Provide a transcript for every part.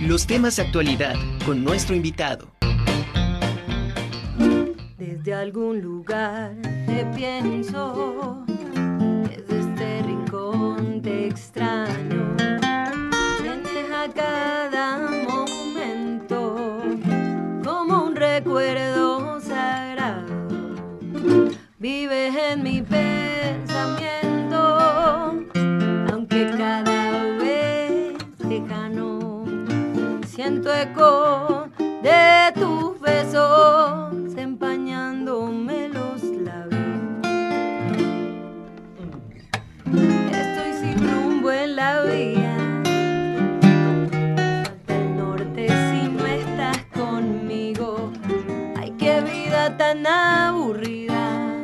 Los temas de actualidad con nuestro invitado. Desde algún lugar te pienso, desde este rincón te extraño. De tus besos empañándome los labios. Estoy sin rumbo en la vía. Falta el norte si no estás conmigo. Ay, qué vida tan aburrida.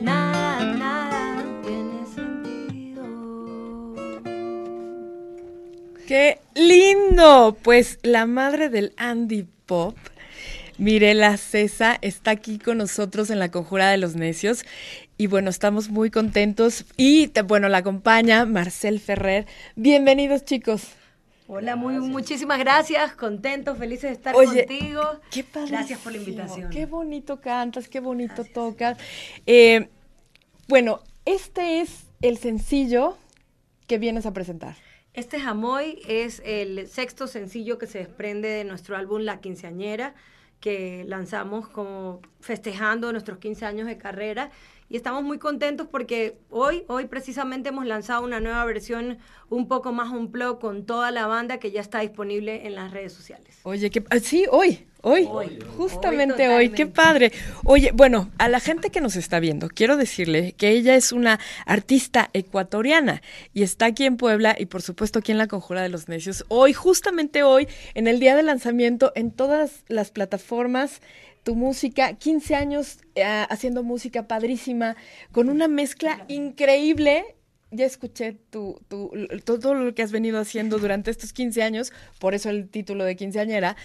Nada, nada tiene sentido. ¡Qué lindo! Pues la madre del Andy Pop, Mirela Cesa, está aquí con nosotros en la Conjura de los Necios. Y bueno, estamos muy contentos. Y te- bueno, la acompaña Marcel Ferrer. Bienvenidos, chicos. Hola, muy, muchísimas gracias. Contentos, felices de estar Oye, contigo. Qué Gracias por la padrísimo, invitación. Qué bonito cantas, qué bonito tocas. Eh, bueno, este es el sencillo que vienes a presentar. Este Jamoy es el sexto sencillo que se desprende de nuestro álbum La Quinceañera, que lanzamos como festejando nuestros 15 años de carrera. Y estamos muy contentos porque hoy, hoy precisamente hemos lanzado una nueva versión un poco más un plug con toda la banda que ya está disponible en las redes sociales. Oye, que sí, hoy, hoy, Hoy, justamente hoy hoy, qué padre. Oye, bueno, a la gente que nos está viendo, quiero decirle que ella es una artista ecuatoriana y está aquí en Puebla y por supuesto aquí en la Conjura de los Necios. Hoy, justamente hoy, en el día de lanzamiento, en todas las plataformas, tu música, 15 años eh, haciendo música padrísima, con una mezcla increíble ya escuché tu, tu- todo lo que has venido haciendo durante estos 15 años, por eso el título de quinceañera.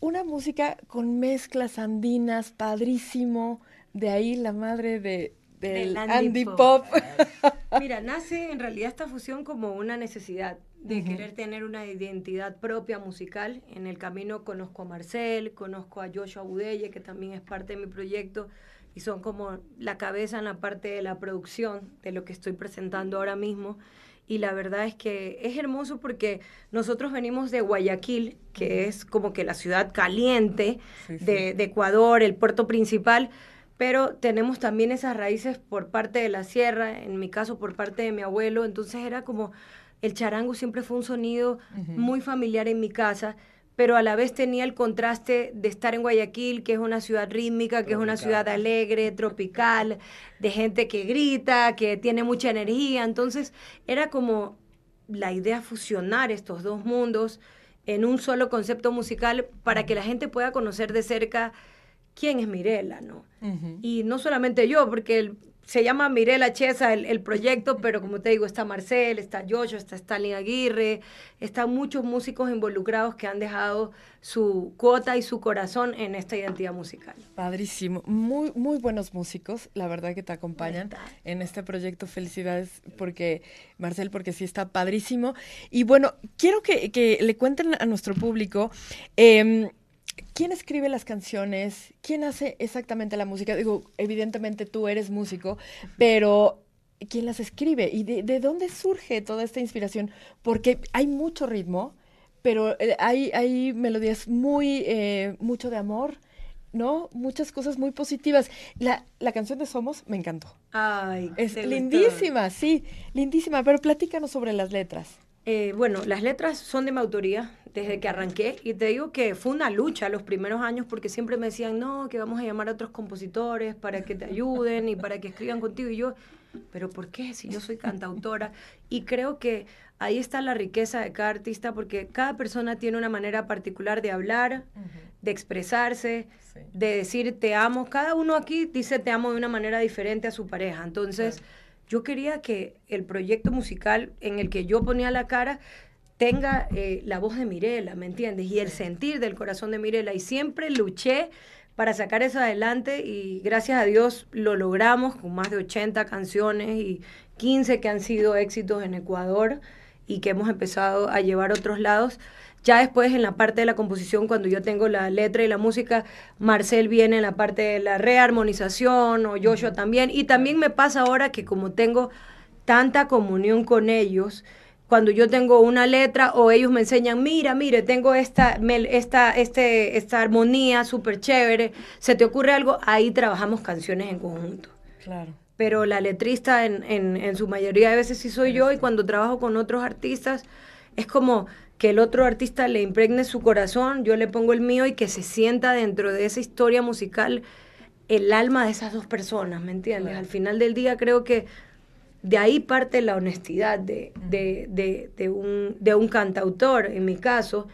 Una música con mezclas andinas, padrísimo. De ahí la madre de, del Del Andy, Andy Pop. Pop. Mira, nace en realidad esta fusión como una necesidad de querer tener una identidad propia musical. En el camino conozco a Marcel, conozco a Joshua Budelle, que también es parte de mi proyecto, y son como la cabeza en la parte de la producción de lo que estoy presentando ahora mismo. Y la verdad es que es hermoso porque nosotros venimos de Guayaquil, que es como que la ciudad caliente Sí, sí. de, de Ecuador, el puerto principal, pero tenemos también esas raíces por parte de la sierra, en mi caso por parte de mi abuelo, entonces era como el charango siempre fue un sonido muy familiar en mi casa, pero a la vez tenía el contraste de estar en Guayaquil, que es una ciudad rítmica, que es una ciudad alegre, tropical, de gente que grita, que tiene mucha energía, entonces era como la idea fusionar estos dos mundos en un solo concepto musical para que la gente pueda conocer de cerca quién es Mirela, ¿no? Y no solamente yo, porque el- se llama Mirela Chesa el, el proyecto, pero como te digo, está Marcel, está Joshua, está Stalin Aguirre, están muchos músicos involucrados que han dejado su cuota y su corazón en esta identidad musical. Padrísimo. Muy, muy buenos músicos, la verdad que te acompañan en este proyecto. Felicidades porque, Marcel, porque sí está padrísimo. Y bueno, quiero que, que le cuenten a nuestro público. em, ¿Quién escribe las canciones? ¿Quién hace exactamente la música? Digo, evidentemente tú eres músico, pero ¿quién las escribe? ¿Y de, de dónde surge toda esta inspiración? Porque hay mucho ritmo, pero eh, hay, hay melodías muy, eh, mucho de amor, ¿no? Muchas cosas muy positivas. La, la canción de Somos me encantó. Ay, Es lindísima, sí, lindísima, pero platícanos sobre las letras. Eh, bueno, las letras son de mi autoría desde que arranqué y te digo que fue una lucha los primeros años porque siempre me decían, no, que vamos a llamar a otros compositores para que te ayuden y para que escriban contigo. Y yo, pero ¿por qué? Si yo soy cantautora. Y creo que ahí está la riqueza de cada artista porque cada persona tiene una manera particular de hablar, de expresarse, Sí. de decir te amo. Cada uno aquí dice te amo de una manera diferente a su pareja. Entonces, yo quería que el proyecto musical en el que yo ponía la cara tenga eh, la voz de Mirela, ¿me entiendes? Y el sentir del corazón de Mirela. Y siempre luché para sacar eso adelante y gracias a Dios lo logramos con más de 80 canciones y 15 que han sido éxitos en Ecuador. y que hemos empezado a llevar a otros lados. Ya después en la parte de la composición, cuando yo tengo la letra y la música, Marcel viene en la parte de la rearmonización o Joshua también. Y también me pasa ahora que como tengo tanta comunión con ellos, cuando yo tengo una letra o ellos me enseñan, mira, mire, tengo esta, esta, este, esta armonía súper chévere, se te ocurre algo, ahí trabajamos canciones en conjunto. Claro. Pero la letrista en, en, en su mayoría de veces sí soy yo y cuando trabajo con otros artistas es como que el otro artista le impregne su corazón, yo le pongo el mío y que se sienta dentro de esa historia musical el alma de esas dos personas, ¿me entiendes? Al final del día creo que de ahí parte la honestidad de, de, de, un, de un cantautor, en mi caso.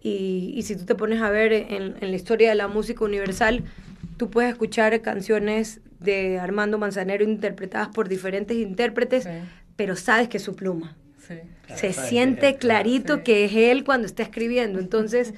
Y, y si tú te pones a ver en, en, la historia de la música universal, tú puedes escuchar canciones de Armando Manzanero interpretadas por diferentes intérpretes, pero sabes que es su pluma. Se siente clarito que es él cuando está escribiendo. Entonces,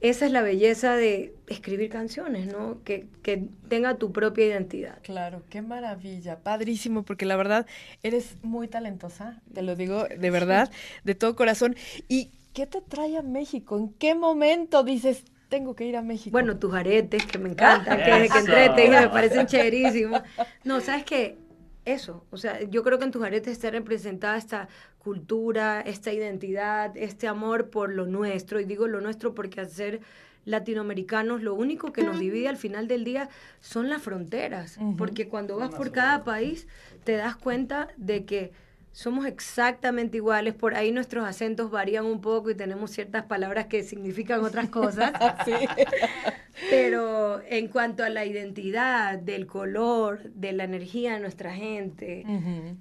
esa es la belleza de escribir canciones, ¿no? Que, que, tenga tu propia identidad. Claro, qué maravilla, padrísimo, porque la verdad eres muy talentosa, te lo digo de verdad, de todo corazón. ¿Y qué te trae a México? ¿En qué momento dices, tengo que ir a México? Bueno, tus aretes, que me encantan, que desde que entré te me parecen chéverísimos. No, ¿sabes qué? Eso, o sea, yo creo que en tus aretes está representada esta cultura, esta identidad, este amor por lo nuestro. Y digo lo nuestro porque al ser latinoamericanos, lo único que nos divide al final del día son las fronteras. Porque cuando vas por cada país, te das cuenta de que somos exactamente iguales, por ahí nuestros acentos varían un poco y tenemos ciertas palabras que significan otras cosas. Pero en cuanto a la identidad, del color, de la energía de nuestra gente,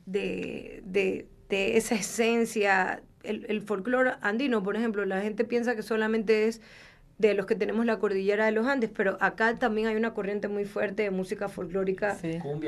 de, de, de, esa esencia, el, el folclore andino, por ejemplo, la gente piensa que solamente es de los que tenemos la cordillera de los Andes, pero acá también hay una corriente muy fuerte de música folclórica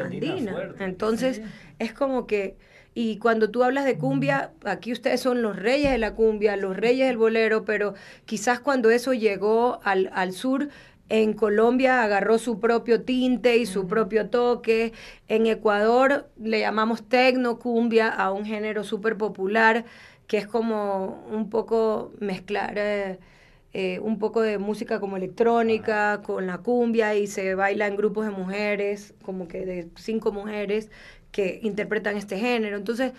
andina. Entonces, es como que y cuando tú hablas de cumbia, aquí ustedes son los reyes de la cumbia, los reyes del bolero, pero quizás cuando eso llegó al, al sur, en Colombia agarró su propio tinte y su propio toque. En Ecuador le llamamos tecno cumbia a un género súper popular que es como un poco mezclar eh, eh, un poco de música como electrónica con la cumbia y se baila en grupos de mujeres, como que de cinco mujeres que interpretan este género. Entonces,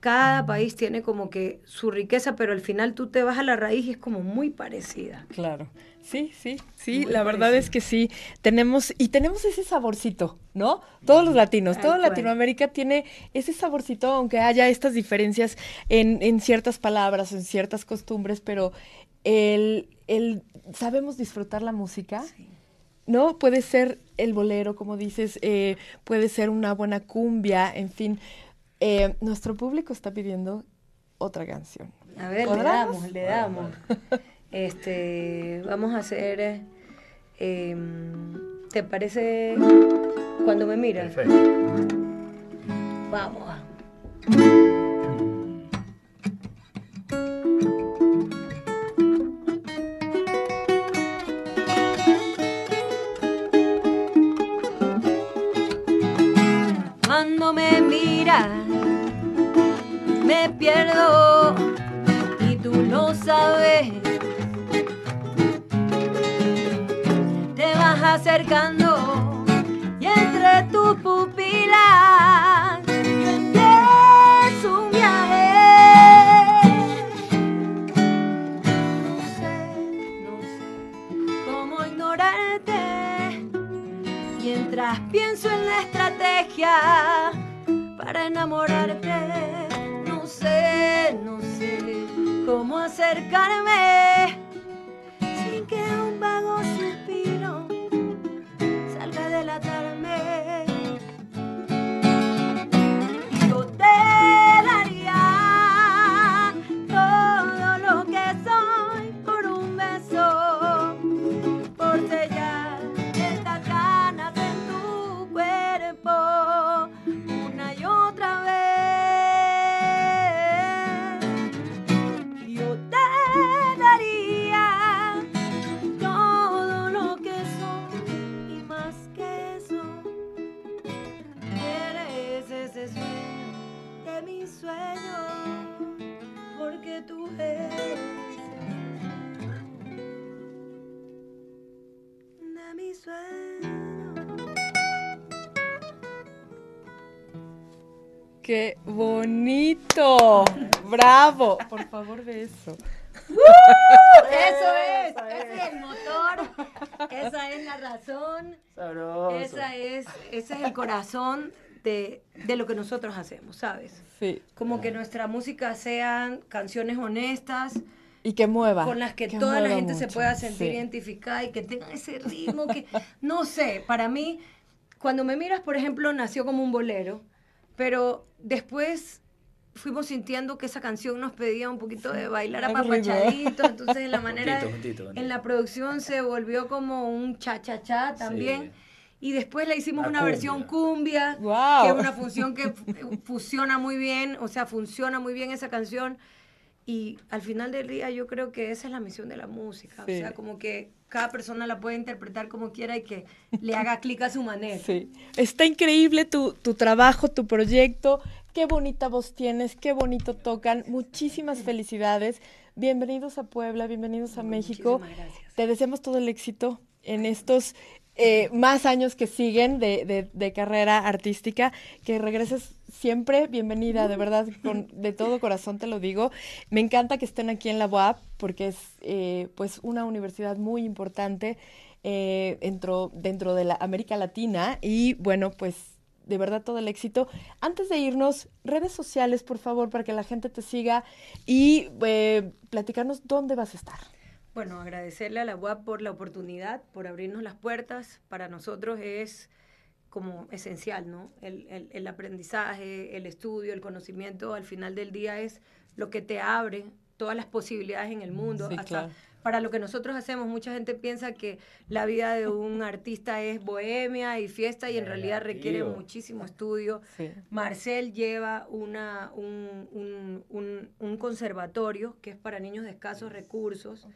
cada país tiene como que su riqueza, pero al final tú te vas a la raíz y es como muy parecida. Claro. Sí, sí, sí, la verdad es que sí. Tenemos, y tenemos ese saborcito, ¿no? Todos los latinos, toda Latinoamérica tiene ese saborcito, aunque haya estas diferencias en, en ciertas palabras, en ciertas costumbres, pero el, el sabemos disfrutar la música. Sí ¿no? Puede ser el bolero, como dices, eh, puede ser una buena cumbia, en fin. Eh, nuestro público está pidiendo otra canción. A ver, le damos, le damos. Este, vamos a hacer, eh, ¿te parece cuando me miras? Perfecto. Vamos. Me pierdo y tú lo sabes. Te vas acercando y entre tus pupilas es un viaje. No sé, no sé cómo ignorarte mientras pienso en la estrategia para enamorarte. No sé, no sé cómo acercarme sin que un vago sueño, porque tú eres de mi ¡Qué bonito! ¡Bravo! Por favor, ve eso. Eso es, ese es el motor, esa es la razón, esa es, ese es el corazón de, de, lo que nosotros hacemos, ¿sabes? Sí. Como que nuestra música sean canciones honestas. Y que mueva. Con las que, toda la gente se pueda sentir identificada y que tengan ese ritmo que, no sé, para mí, cuando me miras, por ejemplo, nació como un bolero, pero después fuimos sintiendo que esa canción nos pedía un poquito de bailar apapachadito, entonces en la manera, en la producción se volvió como un cha-cha-cha también. Y después le hicimos una versión cumbia, que es una función que fusiona muy bien, o sea, funciona muy bien esa canción. Y al final del día yo creo que esa es la misión de la música, o sea, como que cada persona la puede interpretar como quiera y que le haga clic a su manera. Sí, está increíble tu, tu trabajo, tu proyecto, Qué bonita voz tienes, qué bonito tocan. Muchísimas felicidades. Bienvenidos a Puebla, bienvenidos a México. Gracias. Te deseamos todo el éxito en estos eh, más años que siguen de, de, carrera artística. Que regreses siempre. Bienvenida, de verdad, con, de todo corazón te lo digo. Me encanta que estén aquí en la UAP porque es eh, pues una universidad muy importante eh, dentro, dentro de la América Latina y bueno, pues de verdad todo el éxito. Antes de irnos, redes sociales, por favor, para que la gente te siga y eh, platicarnos dónde vas a estar. Bueno, agradecerle a la UAP por la oportunidad, por abrirnos las puertas. Para nosotros es como esencial, ¿no? El, el, aprendizaje, el estudio, el conocimiento, al final del día es lo que te abre todas las posibilidades en el mundo. Sí, claro para lo que nosotros hacemos. Mucha gente piensa que la vida de un artista es bohemia y fiesta y en realidad requiere muchísimo estudio. Marcel lleva una, un, un, conservatorio que es para niños de escasos recursos,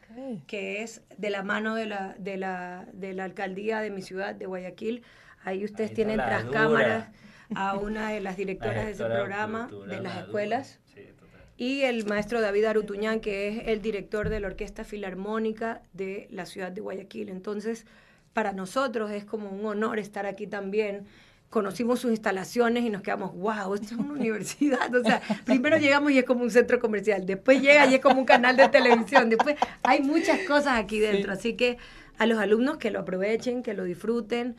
que es de la mano de la, de, la, de la alcaldía de mi ciudad, de Guayaquil. Ahí ustedes tienen tras cámaras a una de las directoras de ese programa de las escuelas y el maestro David Arutuñán, que es el director de la Orquesta Filarmónica de la ciudad de Guayaquil. Entonces, para nosotros es como un honor estar aquí también. Conocimos sus instalaciones y nos quedamos, wow, esto es una universidad. O sea, primero llegamos y es como un centro comercial, después llega y es como un canal de televisión, después hay muchas cosas aquí dentro. Así que a los alumnos que lo aprovechen, que lo disfruten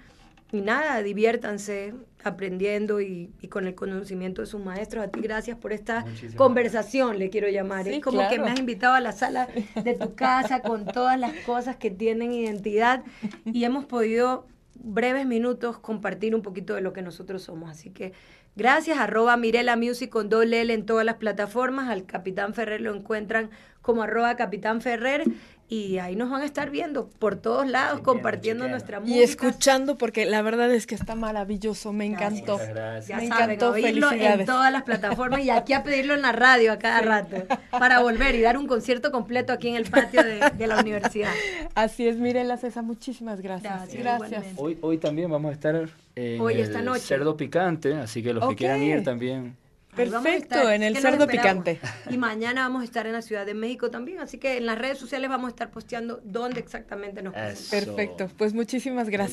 y nada, diviértanse aprendiendo y, con el conocimiento de sus maestros. A ti gracias por esta conversación, le quiero llamar. es como que me has invitado a la sala de tu casa con todas las cosas que tienen identidad y hemos podido breves minutos compartir un poquito de lo que nosotros somos. Así que gracias, arroba Mirela Music con doble L en todas las plataformas. Al Capitán Ferrer lo encuentran como arroba Capitán Ferrer y ahí nos van a estar viendo por todos lados, compartiendo nuestra música. Y escuchando, porque la verdad es que está maravilloso, me encantó. Ya me encantó, oírlo en todas las plataformas y aquí a pedirlo en la radio a cada rato, para volver y dar un concierto completo aquí en el patio de, la universidad. Así es, Mirela César, muchísimas gracias. Gracias. Hoy, hoy también vamos a estar en hoy, esta noche. Cerdo Picante, así que los que quieran ir también Perfecto, en el cerdo picante. Y mañana vamos a estar en la Ciudad de México también, así que en las redes sociales vamos a estar posteando dónde exactamente nos Perfecto, pues muchísimas gracias.